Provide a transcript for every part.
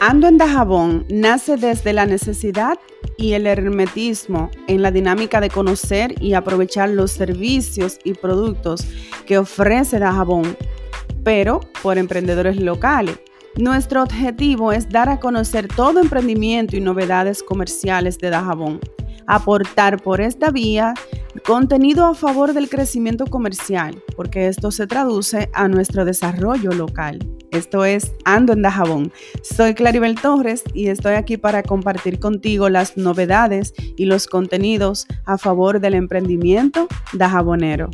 Ando en Dajabón nace desde la necesidad y el hermetismo en la dinámica de conocer y aprovechar los servicios y productos que ofrece Dajabón, pero por emprendedores locales. Nuestro objetivo es dar a conocer todo emprendimiento y novedades comerciales de Dajabón, aportar por esta vía contenido a favor del crecimiento comercial, porque esto se traduce a nuestro desarrollo local. Esto es Ando en Dajabón. Soy Claribel Torres y estoy aquí para compartir contigo las novedades y los contenidos a favor del emprendimiento dajabonero.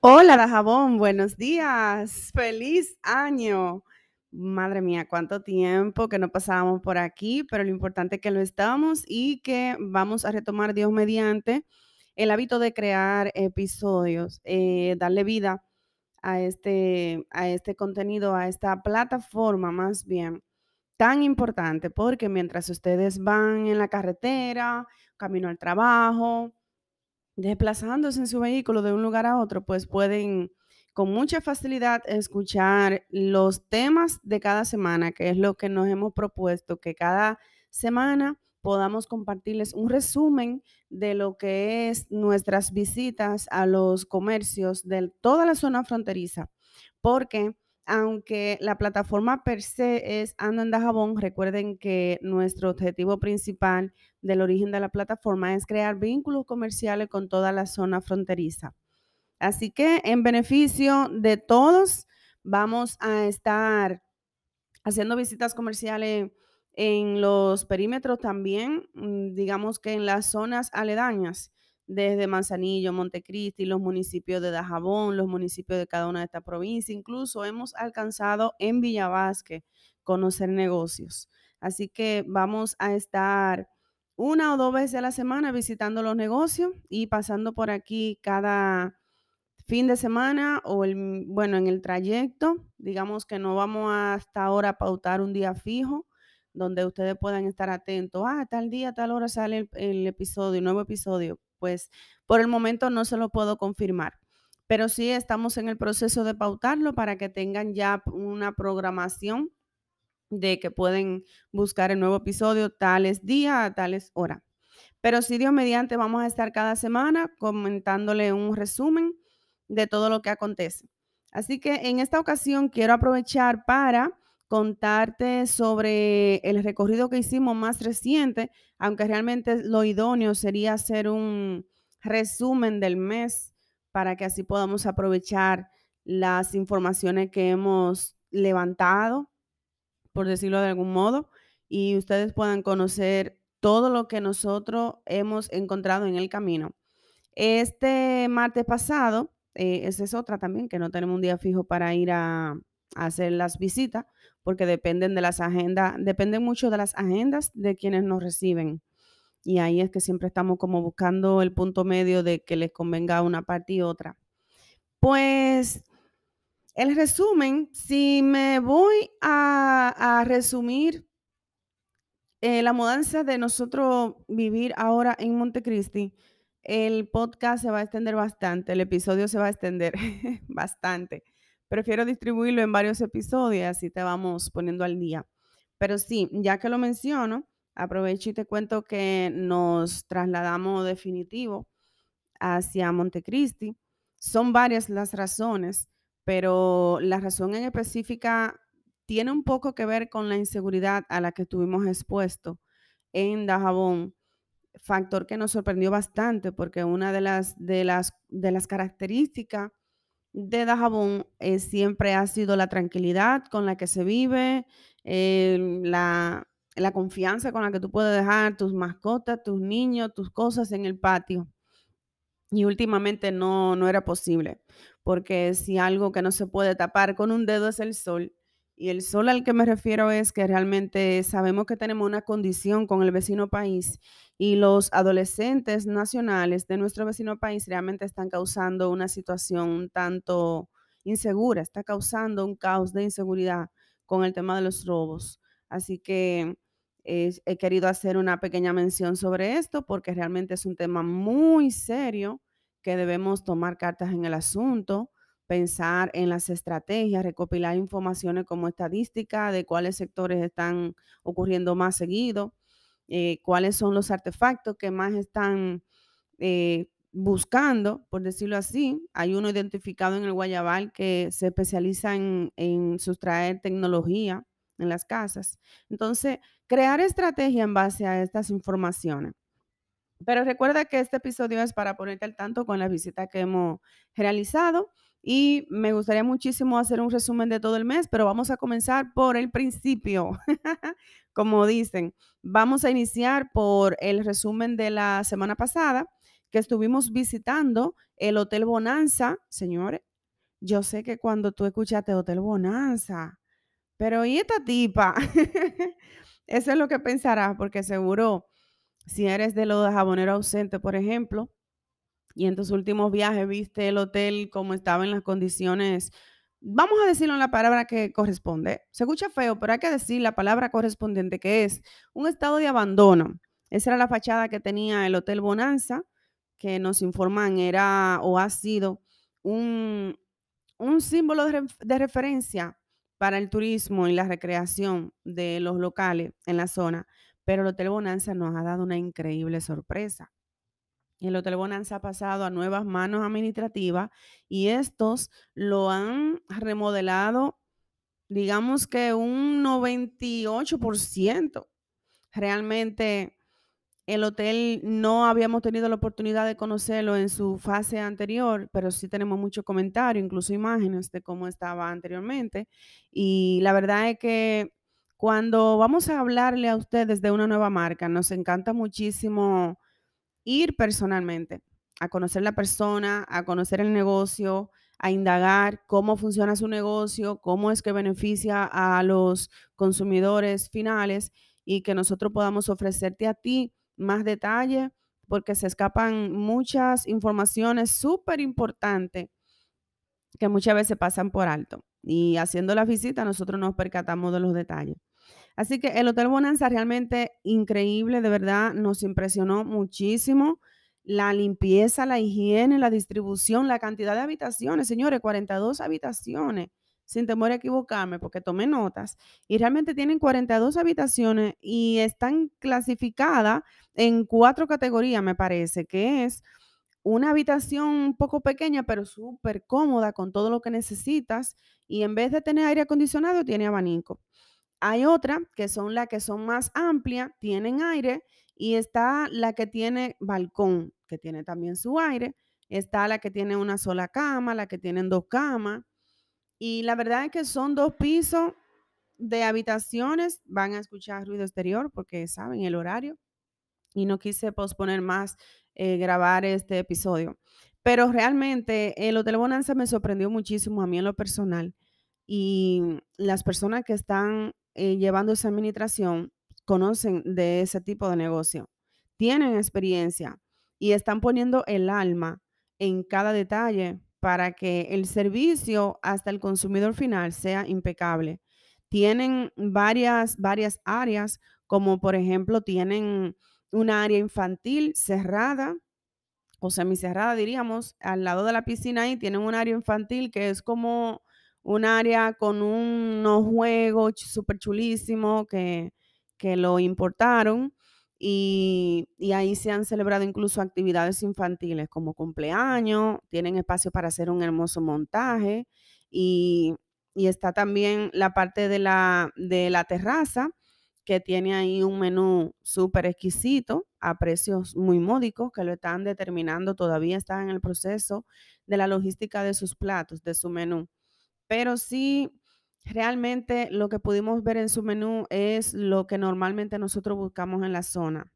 Hola Dajabón, buenos días, feliz año. Madre mía, cuánto tiempo que no pasábamos por aquí, pero lo importante es que lo estamos y que vamos a retomar Dios mediante el hábito de crear episodios, eh, darle vida a este, a este contenido, a esta plataforma más bien tan importante, porque mientras ustedes van en la carretera, camino al trabajo, desplazándose en su vehículo de un lugar a otro, pues pueden con mucha facilidad escuchar los temas de cada semana, que es lo que nos hemos propuesto, que cada semana podamos compartirles un resumen de lo que es nuestras visitas a los comercios de toda la zona fronteriza, porque aunque la plataforma per se es Ando en Dajabón, recuerden que nuestro objetivo principal del origen de la plataforma es crear vínculos comerciales con toda la zona fronteriza. Así que en beneficio de todos, vamos a estar haciendo visitas comerciales en los perímetros también, mm, digamos que en las zonas aledañas, desde Manzanillo, Montecristi, los municipios de Dajabón, los municipios de cada una de estas provincias, incluso hemos alcanzado en Villavasque conocer negocios. Así que vamos a estar una o dos veces a la semana visitando los negocios y pasando por aquí cada fin de semana o el, bueno, en el trayecto, digamos que no vamos hasta ahora pautar un día fijo, donde ustedes puedan estar atentos. Ah, tal día, tal hora sale el, el episodio, nuevo episodio. Pues por el momento no se lo puedo confirmar, pero sí estamos en el proceso de pautarlo para que tengan ya una programación de que pueden buscar el nuevo episodio tales días, tales horas. Pero si Dios mediante, vamos a estar cada semana comentándole un resumen de todo lo que acontece. Así que en esta ocasión quiero aprovechar para contarte sobre el recorrido que hicimos más reciente, aunque realmente lo idóneo sería hacer un resumen del mes para que así podamos aprovechar las informaciones que hemos levantado, por decirlo de algún modo, y ustedes puedan conocer todo lo que nosotros hemos encontrado en el camino. Este martes pasado, eh, esa es otra también, que no tenemos un día fijo para ir a hacer las visitas, porque dependen de las agendas, dependen mucho de las agendas de quienes nos reciben. Y ahí es que siempre estamos como buscando el punto medio de que les convenga una parte y otra. Pues el resumen, si me voy a, resumir eh, la mudanza de nosotros vivir ahora en Montecristi, el podcast se va a extender bastante, el episodio se va a extender bastante prefiero distribuirlo en varios episodios, así te vamos poniendo al día. Pero sí, ya que lo menciono, aprovecho y te cuento que nos trasladamos definitivo hacia Montecristi. Son varias las razones, pero la razón en específica tiene un poco que ver con la inseguridad a la que estuvimos expuestos en Dajabón, factor que nos sorprendió bastante porque una de las, de las, de las características de Dajabón eh, siempre ha sido la tranquilidad con la que se vive, eh, la, confianza con la que tú puedes dejar tus mascotas, tus niños, tus cosas en el patio. Y últimamente no, no era posible, porque si algo que no se puede tapar con un dedo es el sol, y el sol al que me refiero es que realmente sabemos que tenemos una condición con el vecino país y los adolescentes nacionales de nuestro vecino país realmente están causando una situación un tanto insegura, está causando un caos de inseguridad con el tema de los robos. Así que he querido hacer una pequeña mención sobre esto porque realmente es un tema muy serio que debemos tomar cartas en el asunto pensar en las estrategias, recopilar informaciones como estadística de cuáles sectores están ocurriendo más seguido, eh, cuáles son los artefactos que más están eh, buscando, por decirlo así. Hay uno identificado en el Guayabal que se especializa en, en sustraer tecnología en las casas. Entonces, crear estrategia en base a estas informaciones. Pero recuerda que este episodio es para ponerte al tanto con la visita que hemos realizado y me gustaría muchísimo hacer un resumen de todo el mes, pero vamos a comenzar por el principio. Como dicen, vamos a iniciar por el resumen de la semana pasada que estuvimos visitando el Hotel Bonanza, señores. Yo sé que cuando tú escuchaste Hotel Bonanza, pero ¿y esta tipa? Eso es lo que pensarás, porque seguro si eres de los jaboneros ausentes, por ejemplo, y en tus últimos viajes viste el hotel como estaba en las condiciones, vamos a decirlo en la palabra que corresponde. Se escucha feo, pero hay que decir la palabra correspondiente, que es un estado de abandono. Esa era la fachada que tenía el Hotel Bonanza, que nos informan era o ha sido un, un símbolo de, de referencia para el turismo y la recreación de los locales en la zona. Pero el Hotel Bonanza nos ha dado una increíble sorpresa. El Hotel Bonanza ha pasado a nuevas manos administrativas y estos lo han remodelado, digamos que un 98%. Realmente el hotel no habíamos tenido la oportunidad de conocerlo en su fase anterior, pero sí tenemos muchos comentarios, incluso imágenes de cómo estaba anteriormente. Y la verdad es que cuando vamos a hablarle a ustedes de una nueva marca, nos encanta muchísimo ir personalmente, a conocer la persona, a conocer el negocio, a indagar cómo funciona su negocio, cómo es que beneficia a los consumidores finales y que nosotros podamos ofrecerte a ti más detalle, porque se escapan muchas informaciones súper importantes que muchas veces pasan por alto. Y haciendo la visita nosotros nos percatamos de los detalles. Así que el Hotel Bonanza realmente increíble, de verdad, nos impresionó muchísimo. La limpieza, la higiene, la distribución, la cantidad de habitaciones, señores, 42 habitaciones sin temor a equivocarme, porque tomé notas, y realmente tienen 42 habitaciones y están clasificadas en cuatro categorías, me parece, que es una habitación un poco pequeña, pero súper cómoda con todo lo que necesitas, y en vez de tener aire acondicionado, tiene abanico. Hay otra que son las que son más amplias, tienen aire, y está la que tiene balcón, que tiene también su aire, está la que tiene una sola cama, la que tienen dos camas, y la verdad es que son dos pisos de habitaciones. Van a escuchar ruido exterior porque saben el horario. Y no quise posponer más eh, grabar este episodio. Pero realmente el Hotel Bonanza me sorprendió muchísimo a mí en lo personal. Y las personas que están eh, llevando esa administración conocen de ese tipo de negocio. Tienen experiencia y están poniendo el alma en cada detalle para que el servicio hasta el consumidor final sea impecable. Tienen varias, varias áreas, como por ejemplo tienen una área infantil cerrada o semicerrada, diríamos, al lado de la piscina y tienen un área infantil que es como un área con unos juegos súper chulísimos que, que lo importaron y, ahí se han celebrado incluso actividades infantiles como cumpleaños, tienen espacio para hacer un hermoso montaje y, está también la parte de la, de la terraza que tiene ahí un menú súper exquisito a precios muy módicos que lo están determinando, todavía está en el proceso de la logística de sus platos, de su menú. Pero sí Realmente lo que pudimos ver en su menú es lo que normalmente nosotros buscamos en la zona.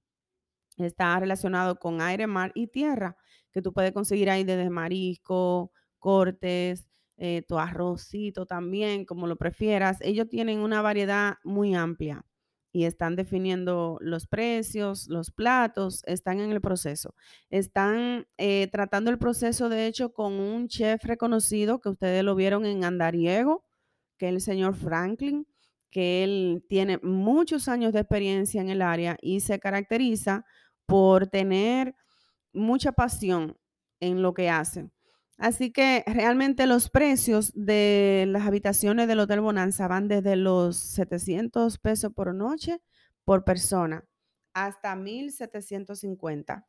Está relacionado con aire, mar y tierra, que tú puedes conseguir ahí desde marisco, cortes, eh, tu arrocito también, como lo prefieras. Ellos tienen una variedad muy amplia y están definiendo los precios, los platos, están en el proceso. Están eh, tratando el proceso, de hecho, con un chef reconocido que ustedes lo vieron en Andariego, que es el señor Franklin, que él tiene muchos años de experiencia en el área y se caracteriza por tener mucha pasión en lo que hace. Así que realmente los precios de las habitaciones del Hotel Bonanza van desde los 700 pesos por noche por persona hasta 1750.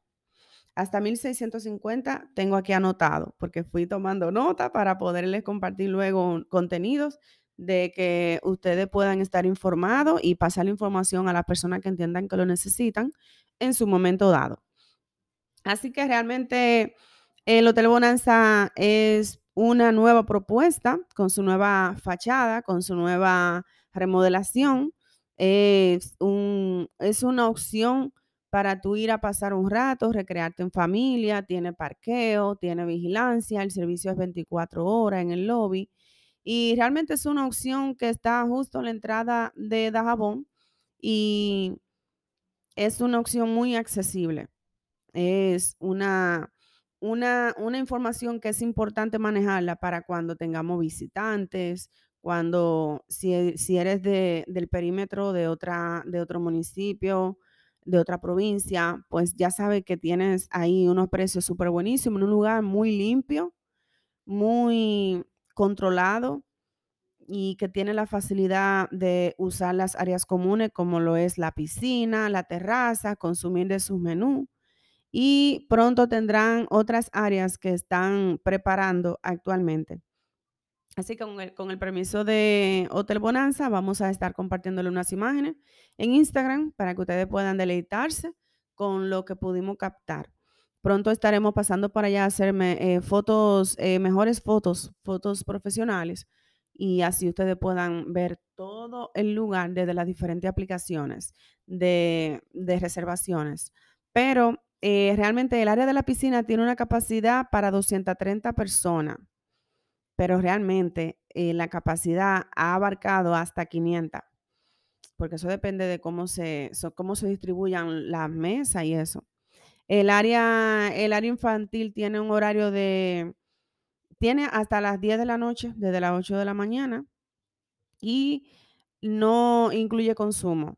Hasta 1650 tengo aquí anotado porque fui tomando nota para poderles compartir luego contenidos de que ustedes puedan estar informados y pasar la información a las personas que entiendan que lo necesitan en su momento dado. Así que realmente el Hotel Bonanza es una nueva propuesta con su nueva fachada, con su nueva remodelación. Es, un, es una opción para tú ir a pasar un rato, recrearte en familia, tiene parqueo, tiene vigilancia, el servicio es 24 horas en el lobby y realmente es una opción que está justo en la entrada de Dajabón y es una opción muy accesible. Es una, una, una información que es importante manejarla para cuando tengamos visitantes, cuando si, e, si eres de, del perímetro de, otra, de otro municipio, de otra provincia, pues ya sabes que tienes ahí unos precios súper buenísimos, en un lugar muy limpio, muy controlado y que tiene la facilidad de usar las áreas comunes como lo es la piscina, la terraza, consumir de sus menús y pronto tendrán otras áreas que están preparando actualmente. Así que con el, con el, permiso de Hotel Bonanza vamos a estar compartiéndole unas imágenes en Instagram para que ustedes puedan deleitarse con lo que pudimos captar. Pronto estaremos pasando para allá a hacerme eh, fotos, eh, mejores fotos, fotos profesionales y así ustedes puedan ver todo el lugar desde las diferentes aplicaciones de, de reservaciones. Pero eh, realmente el área de la piscina tiene una capacidad para 230 personas, pero realmente eh, la capacidad ha abarcado hasta 500, porque eso depende de cómo se, cómo se distribuyan las mesas y eso. El área, el área infantil tiene un horario de, tiene hasta las 10 de la noche, desde las 8 de la mañana, y no incluye consumo.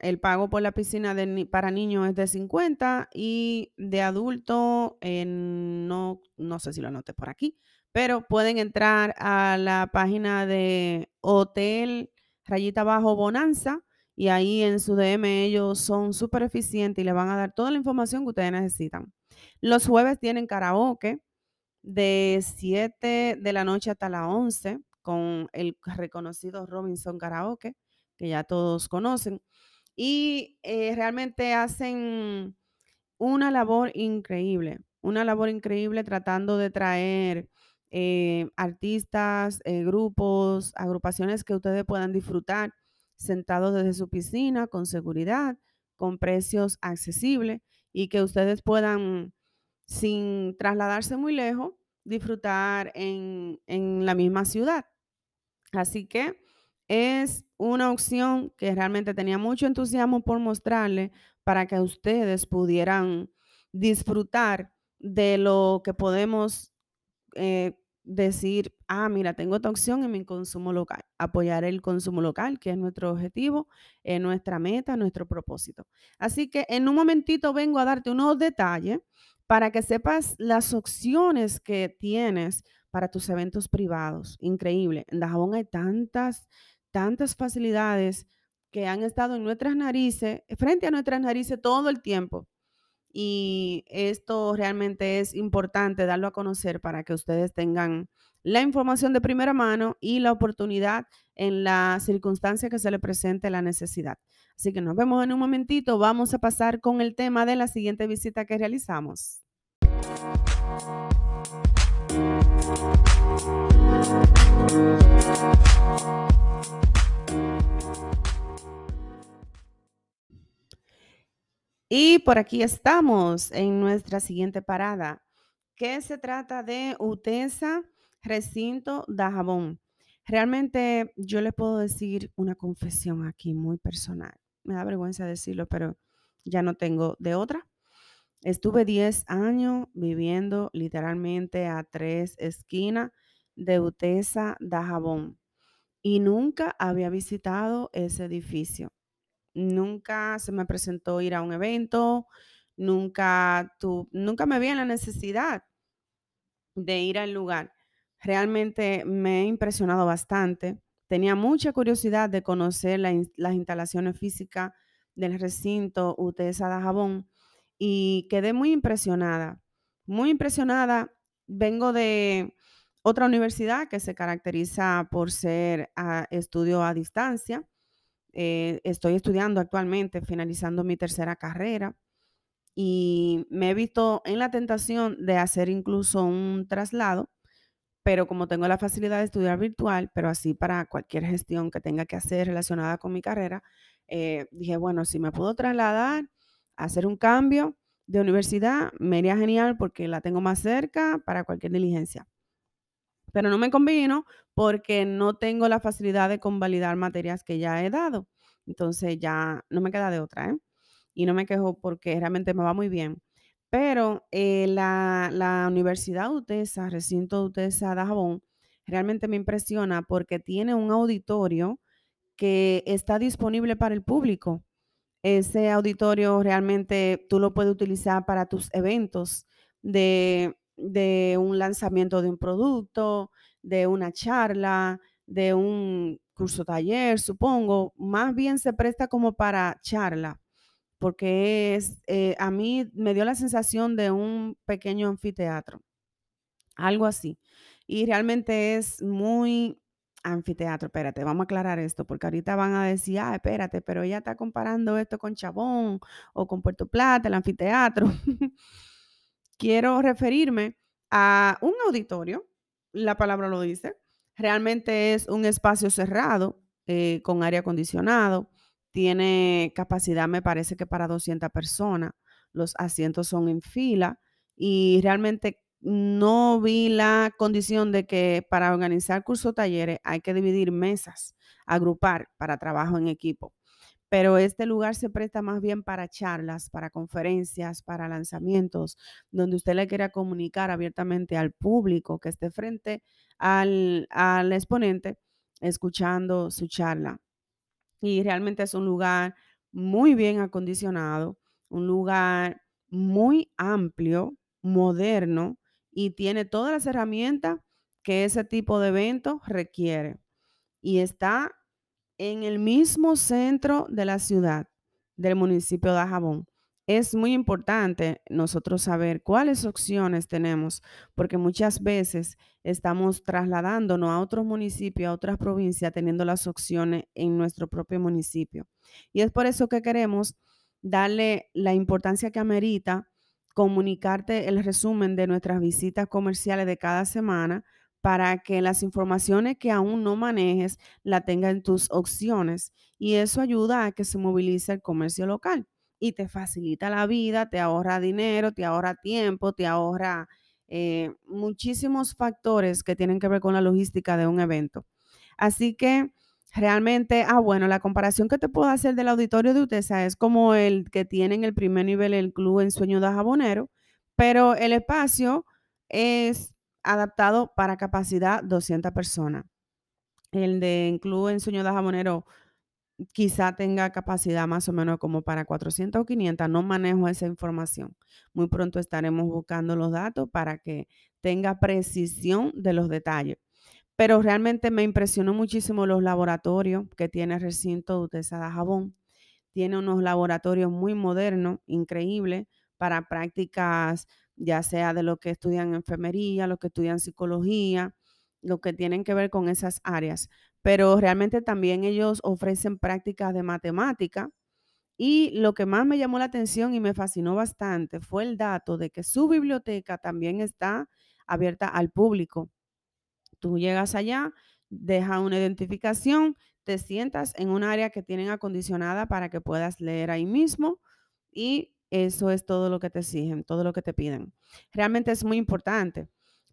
El pago por la piscina para niños es de 50 y de adulto, eh, no, no sé si lo anoté por aquí, pero pueden entrar a la página de Hotel Rayita Bajo Bonanza y ahí en su DM ellos son súper eficientes y le van a dar toda la información que ustedes necesitan. Los jueves tienen karaoke de 7 de la noche hasta las 11 con el reconocido Robinson Karaoke, que ya todos conocen y eh, realmente hacen una labor increíble, una labor increíble tratando de traer eh, artistas, eh, grupos, agrupaciones que ustedes puedan disfrutar sentados desde su piscina con seguridad, con precios accesibles y que ustedes puedan, sin trasladarse muy lejos, disfrutar en, en la misma ciudad. Así que es una opción que realmente tenía mucho entusiasmo por mostrarle para que ustedes pudieran disfrutar de lo que podemos eh, decir, ah, mira, tengo esta opción en mi consumo local, apoyar el consumo local, que es nuestro objetivo, es nuestra meta, nuestro propósito. Así que en un momentito vengo a darte unos detalles para que sepas las opciones que tienes para tus eventos privados. Increíble. En Dajabón hay tantas tantas facilidades que han estado en nuestras narices, frente a nuestras narices todo el tiempo. Y esto realmente es importante darlo a conocer para que ustedes tengan la información de primera mano y la oportunidad en la circunstancia que se le presente la necesidad. Así que nos vemos en un momentito. Vamos a pasar con el tema de la siguiente visita que realizamos. Y por aquí estamos en nuestra siguiente parada, que se trata de UTESA Recinto Dajabón. Realmente yo les puedo decir una confesión aquí muy personal. Me da vergüenza decirlo, pero ya no tengo de otra. Estuve 10 años viviendo literalmente a tres esquinas de UTESA Dajabón y nunca había visitado ese edificio. Nunca se me presentó ir a un evento, nunca, tu, nunca me vi en la necesidad de ir al lugar. Realmente me he impresionado bastante. Tenía mucha curiosidad de conocer las instalaciones físicas del recinto UTESA Dajabón y quedé muy impresionada, muy impresionada. Vengo de otra universidad que se caracteriza por ser estudio a distancia. Eh, estoy estudiando actualmente, finalizando mi tercera carrera y me he visto en la tentación de hacer incluso un traslado, pero como tengo la facilidad de estudiar virtual, pero así para cualquier gestión que tenga que hacer relacionada con mi carrera, eh, dije, bueno, si me puedo trasladar, hacer un cambio de universidad, me iría genial porque la tengo más cerca para cualquier diligencia. Pero no me convino porque no tengo la facilidad de convalidar materias que ya he dado. Entonces ya no me queda de otra, ¿eh? Y no me quejo porque realmente me va muy bien. Pero eh, la, la Universidad UTESA, recinto UTESA Dajabón, realmente me impresiona porque tiene un auditorio que está disponible para el público. Ese auditorio realmente tú lo puedes utilizar para tus eventos de, de un lanzamiento de un producto, de una charla, de un curso taller, supongo. Más bien se presta como para charla, porque es, eh, a mí me dio la sensación de un pequeño anfiteatro. Algo así. Y realmente es muy anfiteatro. Espérate, vamos a aclarar esto, porque ahorita van a decir, ah, espérate, pero ella está comparando esto con Chabón o con Puerto Plata, el anfiteatro. Quiero referirme a un auditorio, la palabra lo dice. Realmente es un espacio cerrado eh, con aire acondicionado. Tiene capacidad, me parece que para 200 personas. Los asientos son en fila y realmente no vi la condición de que para organizar cursos talleres hay que dividir mesas, agrupar para trabajo en equipo. Pero este lugar se presta más bien para charlas, para conferencias, para lanzamientos, donde usted le quiera comunicar abiertamente al público que esté frente al, al exponente escuchando su charla. Y realmente es un lugar muy bien acondicionado, un lugar muy amplio, moderno y tiene todas las herramientas que ese tipo de evento requiere. Y está en el mismo centro de la ciudad, del municipio de Ajabón. Es muy importante nosotros saber cuáles opciones tenemos, porque muchas veces estamos trasladándonos a otros municipios, a otras provincias, teniendo las opciones en nuestro propio municipio. Y es por eso que queremos darle la importancia que amerita comunicarte el resumen de nuestras visitas comerciales de cada semana para que las informaciones que aún no manejes la tenga en tus opciones y eso ayuda a que se movilice el comercio local y te facilita la vida, te ahorra dinero, te ahorra tiempo, te ahorra eh, muchísimos factores que tienen que ver con la logística de un evento. Así que realmente, ah, bueno, la comparación que te puedo hacer del auditorio de UTESA es como el que tiene en el primer nivel el Club en Sueño de Jabonero, pero el espacio es adaptado para capacidad 200 personas. El de Club en Sueño de Jabonero quizá tenga capacidad más o menos como para 400 o 500, no manejo esa información. Muy pronto estaremos buscando los datos para que tenga precisión de los detalles. Pero realmente me impresionó muchísimo los laboratorios que tiene el recinto de Jabón. Tiene unos laboratorios muy modernos, increíbles, para prácticas ya sea de lo que estudian enfermería, los que estudian psicología, lo que tienen que ver con esas áreas pero realmente también ellos ofrecen prácticas de matemática. Y lo que más me llamó la atención y me fascinó bastante fue el dato de que su biblioteca también está abierta al público. Tú llegas allá, dejas una identificación, te sientas en un área que tienen acondicionada para que puedas leer ahí mismo y eso es todo lo que te exigen, todo lo que te piden. Realmente es muy importante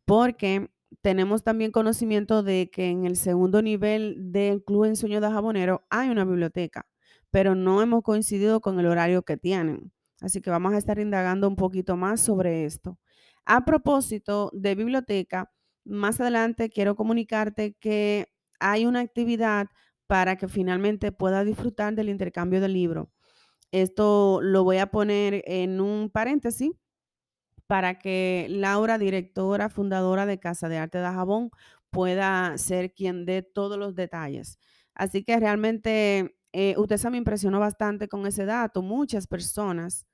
porque tenemos también conocimiento de que en el segundo nivel del Club en Sueño de Jabonero hay una biblioteca, pero no hemos coincidido con el horario que tienen. Así que vamos a estar indagando un poquito más sobre esto. A propósito de biblioteca, más adelante quiero comunicarte que hay una actividad para que finalmente puedas disfrutar del intercambio de libros. Esto lo voy a poner en un paréntesis para que Laura, directora, fundadora de Casa de Arte de Jabón, pueda ser quien dé todos los detalles. Así que realmente eh, usted me impresionó bastante con ese dato. Muchas personas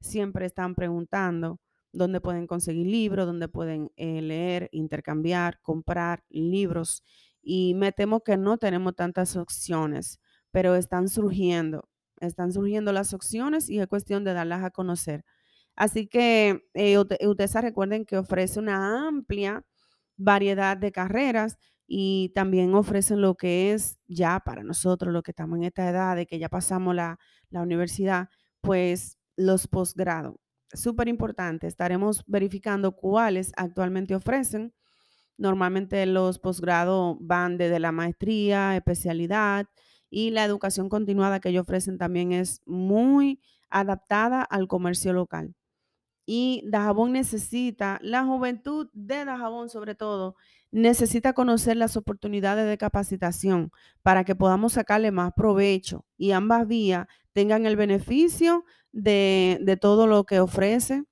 siempre están preguntando dónde pueden conseguir libros, dónde pueden eh, leer, intercambiar, comprar libros. Y me temo que no tenemos tantas opciones, pero están surgiendo, están surgiendo las opciones y es cuestión de darlas a conocer. Así que eh, ustedes recuerden que ofrece una amplia variedad de carreras y también ofrecen lo que es ya para nosotros, lo que estamos en esta edad de que ya pasamos la, la universidad, pues los posgrados. Súper importante, estaremos verificando cuáles actualmente ofrecen. Normalmente los posgrados van desde la maestría, especialidad y la educación continuada que ellos ofrecen también es muy adaptada al comercio local. Y Dajabón necesita, la juventud de Dajabón sobre todo, necesita conocer las oportunidades de capacitación para que podamos sacarle más provecho y ambas vías tengan el beneficio de, todo lo que ofrece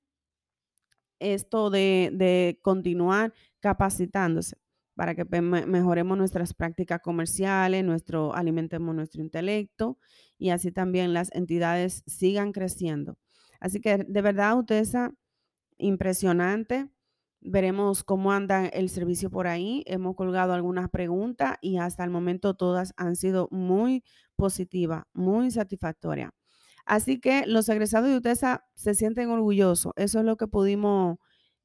esto de, continuar capacitándose para que mejoremos nuestras prácticas comerciales, nuestro, alimentemos nuestro intelecto y así también las entidades sigan creciendo. Así que de verdad, Utesa, impresionante. Veremos cómo anda el servicio por ahí. Hemos colgado algunas preguntas y hasta el momento todas han sido muy positivas, muy satisfactorias. Así que los egresados de UTESA se sienten orgullosos. Eso es lo que pudimos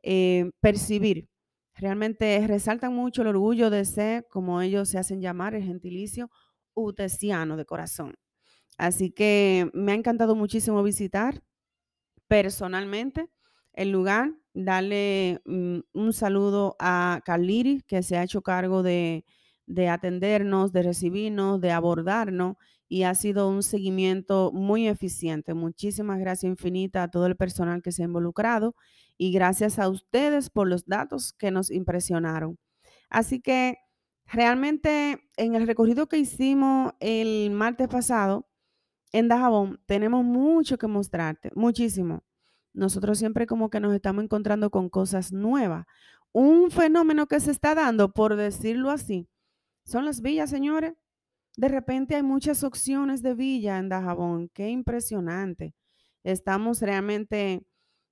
eh, percibir. Realmente resaltan mucho el orgullo de ser, como ellos se hacen llamar, el gentilicio utesiano de corazón. Así que me ha encantado muchísimo visitar personalmente el lugar, darle mm, un saludo a Carliri, que se ha hecho cargo de, atendernos, de recibirnos, de abordarnos y ha sido un seguimiento muy eficiente. Muchísimas gracias infinitas a todo el personal que se ha involucrado y gracias a ustedes por los datos que nos impresionaron. Así que realmente en el recorrido que hicimos el martes pasado en Dajabón tenemos mucho que mostrarte, muchísimo nosotros siempre como que nos estamos encontrando con cosas nuevas. Un fenómeno que se está dando, por decirlo así, son las villas, señores. De repente hay muchas opciones de villa en Dajabón. Qué impresionante. Estamos realmente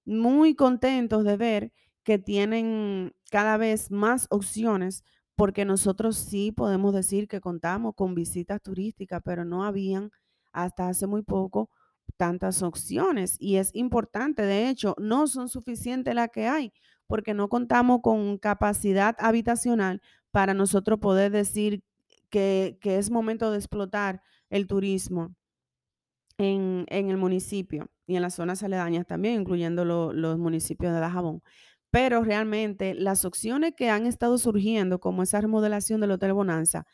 muy contentos de ver que tienen cada vez más opciones porque nosotros sí podemos decir que contamos con visitas turísticas, pero no habían hasta hace muy poco tantas opciones. Y es importante, de hecho, no son suficientes las que hay porque no contamos con capacidad habitacional para nosotros poder decir que, es momento de explotar el turismo en, el municipio y en las zonas aledañas también, incluyendo los municipios de Dajabón. Pero realmente las opciones que han estado surgiendo, como esa remodelación del Hotel Bonanza,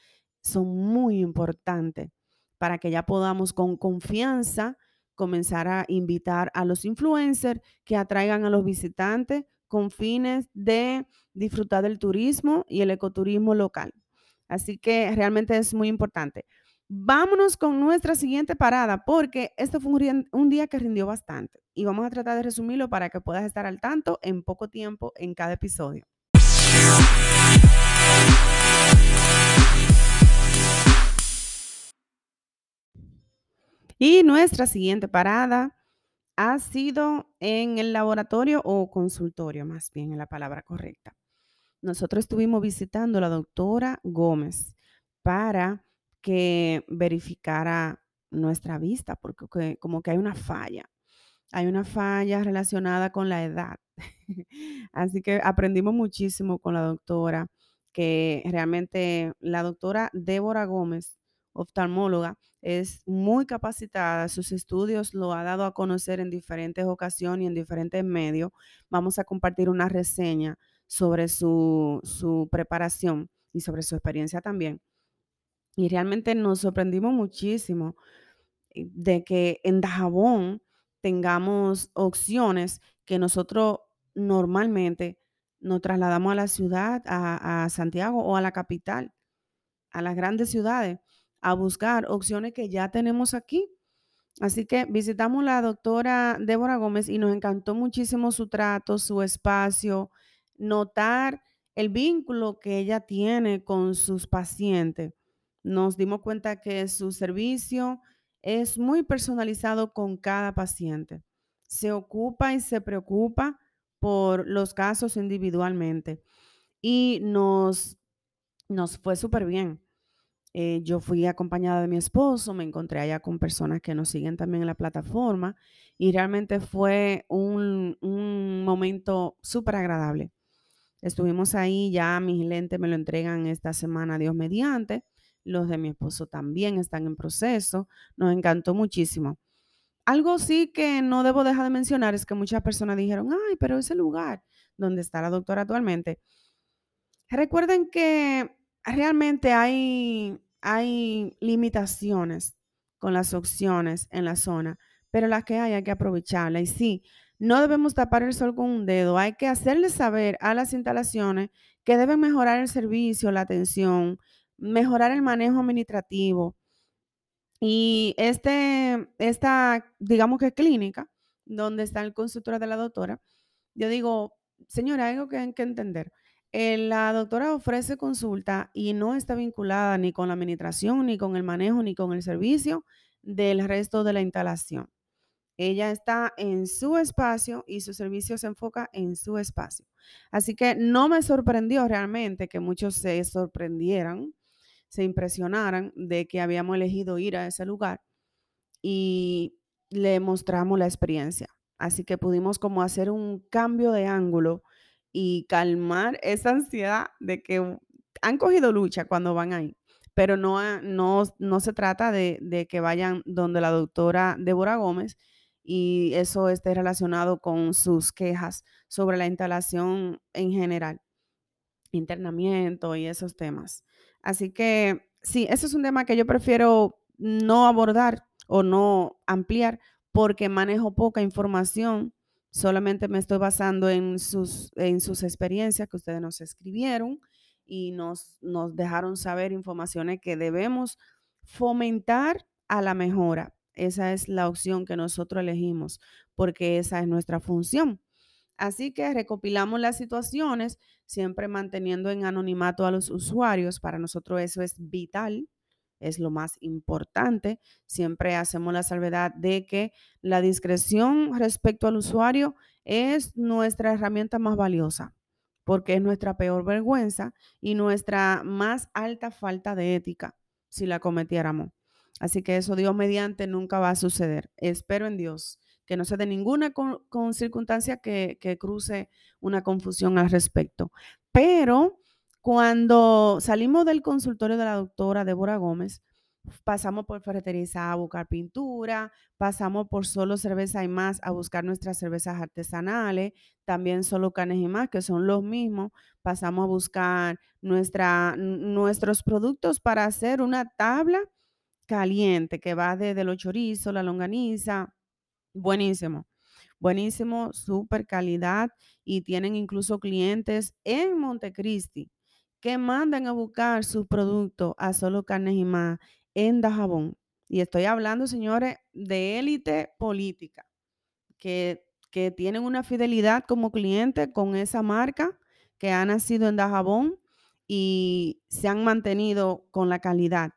son muy importantes para que ya podamos con confianza comenzar a invitar a los influencers que atraigan a los visitantes con fines de disfrutar del turismo y el ecoturismo local. Así que realmente es muy importante. Vámonos con nuestra siguiente parada porque este fue un, día que rindió bastante y vamos a tratar de resumirlo para que puedas estar al tanto en poco tiempo en cada episodio. Y nuestra siguiente parada ha sido en el laboratorio o consultorio, más bien en la palabra correcta. Nosotros estuvimos visitando a la doctora Gómez para que verificara nuestra vista, porque como que hay una falla. Hay una falla relacionada con la edad. Así que aprendimos muchísimo con la doctora, que realmente la doctora Débora Gómez oftalmóloga, es muy capacitada, sus estudios lo ha dado a conocer en diferentes ocasiones y en diferentes medios. Vamos a compartir una reseña sobre su, su preparación y sobre su experiencia también. Y realmente nos sorprendimos muchísimo eh, de que en Dajabón tengamos opciones que nosotros normalmente nos trasladamos a la ciudad, a, Santiago o a la capital, a las grandes ciudades a buscar opciones que ya tenemos aquí. Así que visitamos la doctora Débora Gómez y nos encantó muchísimo su trato, su espacio, notar el vínculo que ella tiene con sus pacientes. Nos dimos cuenta que su servicio es muy personalizado con cada paciente. Se ocupa y se preocupa por los casos individualmente y nos, nos fue súper bien. Eh, yo fui acompañada de mi esposo, me encontré allá con personas que nos siguen también en la plataforma y realmente fue un, un momento súper agradable. Estuvimos ahí, ya mis lentes me lo entregan esta semana, Dios mediante. Los de mi esposo también están en proceso. Nos encantó muchísimo. Algo sí que no debo dejar de mencionar es que muchas personas dijeron, ay, pero ese lugar donde está la doctora actualmente. Recuerden que realmente hay, hay limitaciones con las opciones en la zona, pero las que hay hay que aprovecharlas. Y sí, no debemos tapar el sol con un dedo, hay que hacerles saber a las instalaciones que deben mejorar el servicio, la atención, mejorar el manejo administrativo. Y este, esta, digamos que clínica, donde está el consultorio de la doctora, yo digo, señora, hay algo que hay que entender. Eh, la doctora ofrece consulta y no está vinculada ni con la administración, ni con el manejo, ni con el servicio del resto de la instalación. Ella está en su espacio y su servicio se enfoca en su espacio. Así que no me sorprendió realmente que muchos se sorprendieran, se impresionaran de que habíamos elegido ir a ese lugar y le mostramos la experiencia. Así que pudimos como hacer un cambio de ángulo y calmar esa ansiedad de que han cogido lucha cuando van ahí, pero no, no, no se trata de, de que vayan donde la doctora Débora Gómez y eso esté relacionado con sus quejas sobre la instalación en general, internamiento y esos temas. Así que sí, ese es un tema que yo prefiero no abordar o no ampliar porque manejo poca información Solamente me estoy basando en sus, en sus experiencias que ustedes nos escribieron y nos, nos dejaron saber informaciones que debemos fomentar a la mejora. Esa es la opción que nosotros elegimos porque esa es nuestra función. Así que recopilamos las situaciones, siempre manteniendo en anonimato a los usuarios. Para nosotros eso es vital es lo más importante. Siempre hacemos la salvedad de que la discreción respecto al usuario es nuestra herramienta más valiosa, porque es nuestra peor vergüenza y nuestra más alta falta de ética si la cometiéramos. Así que eso Dios mediante nunca va a suceder. Espero en Dios que no se dé ninguna con, circunstancia que, cruce una confusión al respecto. Pero cuando salimos del consultorio de la doctora Débora Gómez, pasamos por Ferretería a buscar pintura, pasamos por Solo Cerveza y Más a buscar nuestras cervezas artesanales, también Solo Canes y Más, que son los mismos, pasamos a buscar nuestra, nuestros productos para hacer una tabla caliente que va desde los chorizos, la longaniza, buenísimo. Buenísimo, súper calidad y tienen incluso clientes en Montecristi que mandan a buscar sus productos a Solo Carnes y Más en Dajabón. Y estoy hablando, señores, de élite política, que, que tienen una fidelidad como cliente con esa marca, que ha nacido en Dajabón y se han mantenido con la calidad.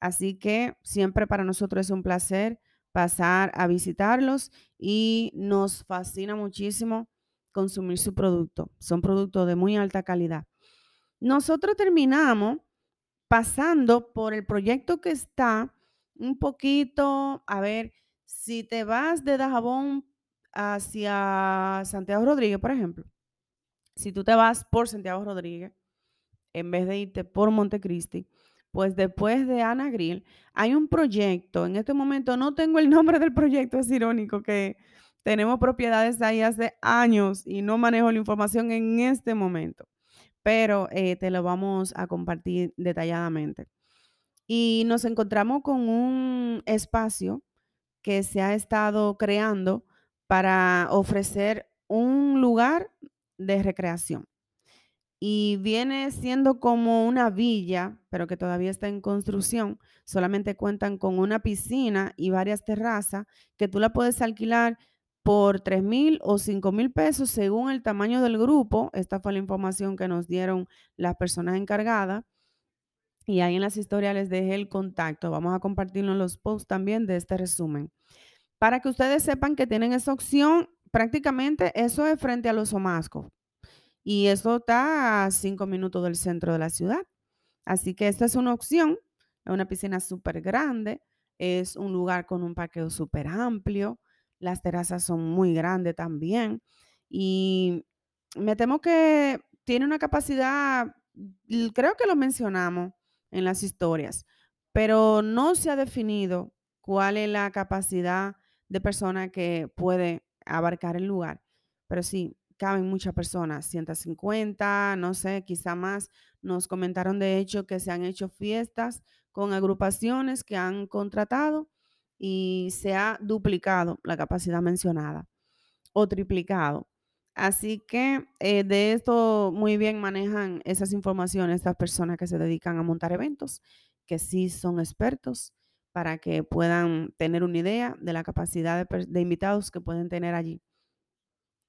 Así que siempre para nosotros es un placer pasar a visitarlos y nos fascina muchísimo consumir su producto. Son productos de muy alta calidad. Nosotros terminamos pasando por el proyecto que está un poquito, a ver, si te vas de Dajabón hacia Santiago Rodríguez, por ejemplo, si tú te vas por Santiago Rodríguez, en vez de irte por Montecristi, pues después de Ana Grill, hay un proyecto, en este momento no tengo el nombre del proyecto, es irónico que tenemos propiedades ahí hace años y no manejo la información en este momento pero eh, te lo vamos a compartir detalladamente. Y nos encontramos con un espacio que se ha estado creando para ofrecer un lugar de recreación. Y viene siendo como una villa, pero que todavía está en construcción. Solamente cuentan con una piscina y varias terrazas que tú la puedes alquilar por 3 mil o 5 mil pesos según el tamaño del grupo. Esta fue la información que nos dieron las personas encargadas. Y ahí en las historias les dejé el contacto. Vamos a compartirlo en los posts también de este resumen. Para que ustedes sepan que tienen esa opción, prácticamente eso es frente a los Omascos. Y eso está a cinco minutos del centro de la ciudad. Así que esta es una opción. Es una piscina súper grande. Es un lugar con un parqueo súper amplio. Las terrazas son muy grandes también. Y me temo que tiene una capacidad, creo que lo mencionamos en las historias, pero no se ha definido cuál es la capacidad de persona que puede abarcar el lugar. Pero sí, caben muchas personas, 150, no sé, quizá más. Nos comentaron de hecho que se han hecho fiestas con agrupaciones que han contratado y se ha duplicado la capacidad mencionada o triplicado. Así que eh, de esto muy bien manejan esas informaciones estas personas que se dedican a montar eventos, que sí son expertos para que puedan tener una idea de la capacidad de, de invitados que pueden tener allí.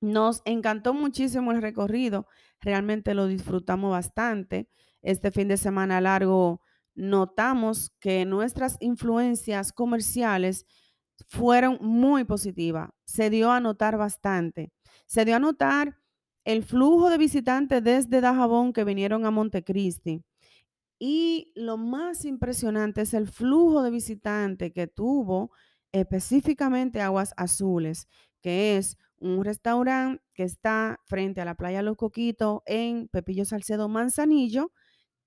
Nos encantó muchísimo el recorrido, realmente lo disfrutamos bastante. Este fin de semana largo notamos que nuestras influencias comerciales fueron muy positivas. Se dio a notar bastante. Se dio a notar el flujo de visitantes desde Dajabón que vinieron a Montecristi. Y lo más impresionante es el flujo de visitantes que tuvo específicamente Aguas Azules, que es un restaurante que está frente a la playa Los Coquitos en Pepillo Salcedo Manzanillo,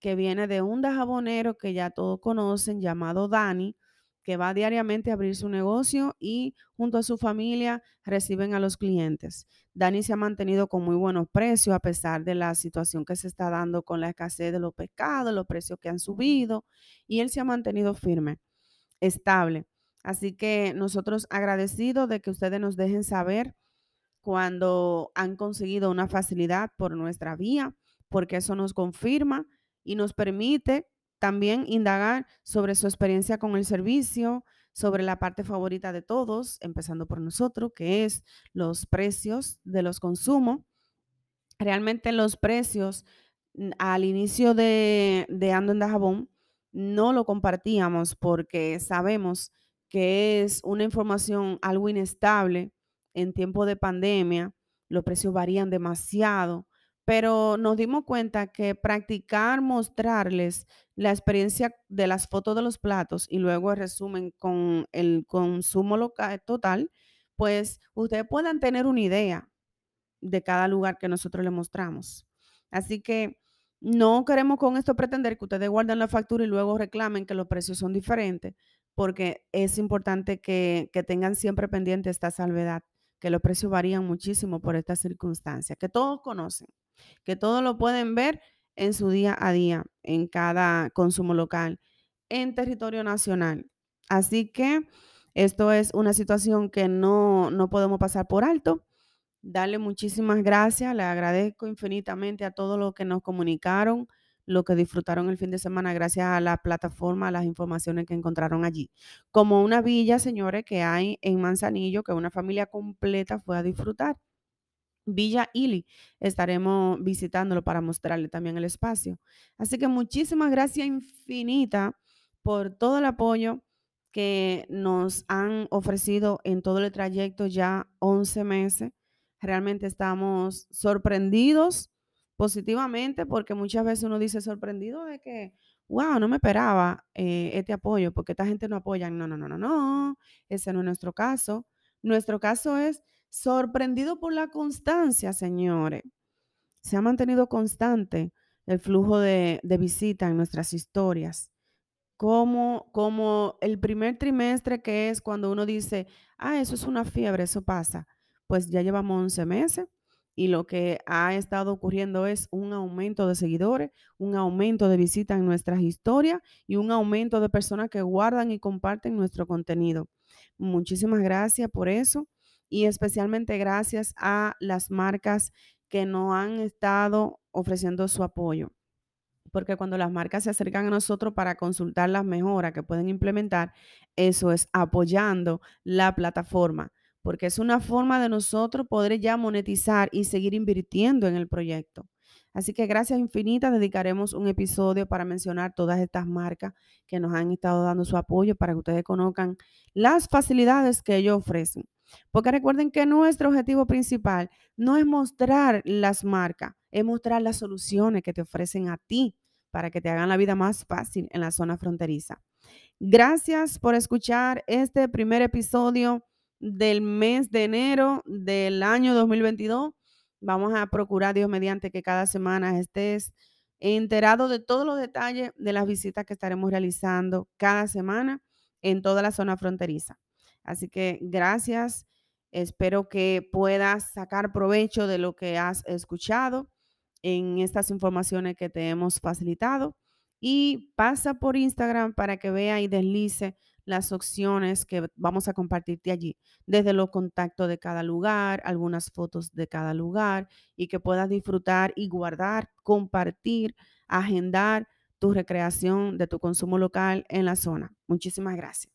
que viene de un dajabonero que ya todos conocen, llamado Dani, que va diariamente a abrir su negocio y junto a su familia reciben a los clientes. Dani se ha mantenido con muy buenos precios a pesar de la situación que se está dando con la escasez de los pescados, los precios que han subido, y él se ha mantenido firme, estable. Así que nosotros agradecidos de que ustedes nos dejen saber cuando han conseguido una facilidad por nuestra vía, porque eso nos confirma y nos permite también indagar sobre su experiencia con el servicio, sobre la parte favorita de todos, empezando por nosotros, que es los precios de los consumos. Realmente los precios al inicio de, de Ando en Dajabón no lo compartíamos porque sabemos que es una información algo inestable en tiempo de pandemia, los precios varían demasiado, pero nos dimos cuenta que practicar, mostrarles la experiencia de las fotos de los platos y luego el resumen con el consumo local total, pues ustedes puedan tener una idea de cada lugar que nosotros les mostramos. Así que no queremos con esto pretender que ustedes guarden la factura y luego reclamen que los precios son diferentes, porque es importante que, que tengan siempre pendiente esta salvedad que los precios varían muchísimo por estas circunstancias, que todos conocen, que todos lo pueden ver en su día a día, en cada consumo local, en territorio nacional. Así que esto es una situación que no, no podemos pasar por alto. Darle muchísimas gracias, le agradezco infinitamente a todos los que nos comunicaron lo que disfrutaron el fin de semana gracias a la plataforma, a las informaciones que encontraron allí. Como una villa, señores, que hay en Manzanillo, que una familia completa fue a disfrutar. Villa Ili. Estaremos visitándolo para mostrarle también el espacio. Así que muchísimas gracias infinita por todo el apoyo que nos han ofrecido en todo el trayecto ya 11 meses. Realmente estamos sorprendidos positivamente, porque muchas veces uno dice sorprendido de que, wow, no me esperaba eh, este apoyo, porque esta gente no apoya. No, no, no, no, no, ese no es nuestro caso. Nuestro caso es sorprendido por la constancia, señores. Se ha mantenido constante el flujo de, de visita en nuestras historias. Como, como el primer trimestre que es cuando uno dice, ah, eso es una fiebre, eso pasa. Pues ya llevamos 11 meses y lo que ha estado ocurriendo es un aumento de seguidores, un aumento de visitas en nuestras historias y un aumento de personas que guardan y comparten nuestro contenido. Muchísimas gracias por eso y especialmente gracias a las marcas que nos han estado ofreciendo su apoyo porque cuando las marcas se acercan a nosotros para consultar las mejoras que pueden implementar, eso es apoyando la plataforma, porque es una forma de nosotros poder ya monetizar y seguir invirtiendo en el proyecto. Así que gracias infinitas, dedicaremos un episodio para mencionar todas estas marcas que nos han estado dando su apoyo para que ustedes conozcan las facilidades que ellos ofrecen. Porque recuerden que nuestro objetivo principal no es mostrar las marcas, es mostrar las soluciones que te ofrecen a ti para que te hagan la vida más fácil en la zona fronteriza. Gracias por escuchar este primer episodio del mes de enero del año 2022. Vamos a procurar, Dios mediante, que cada semana estés enterado de todos los detalles de las visitas que estaremos realizando cada semana en toda la zona fronteriza. Así que gracias. Espero que puedas sacar provecho de lo que has escuchado en estas informaciones que te hemos facilitado y pasa por Instagram para que vea y deslice las opciones que vamos a compartirte allí, desde los contactos de cada lugar, algunas fotos de cada lugar y que puedas disfrutar y guardar, compartir, agendar tu recreación de tu consumo local en la zona. Muchísimas gracias.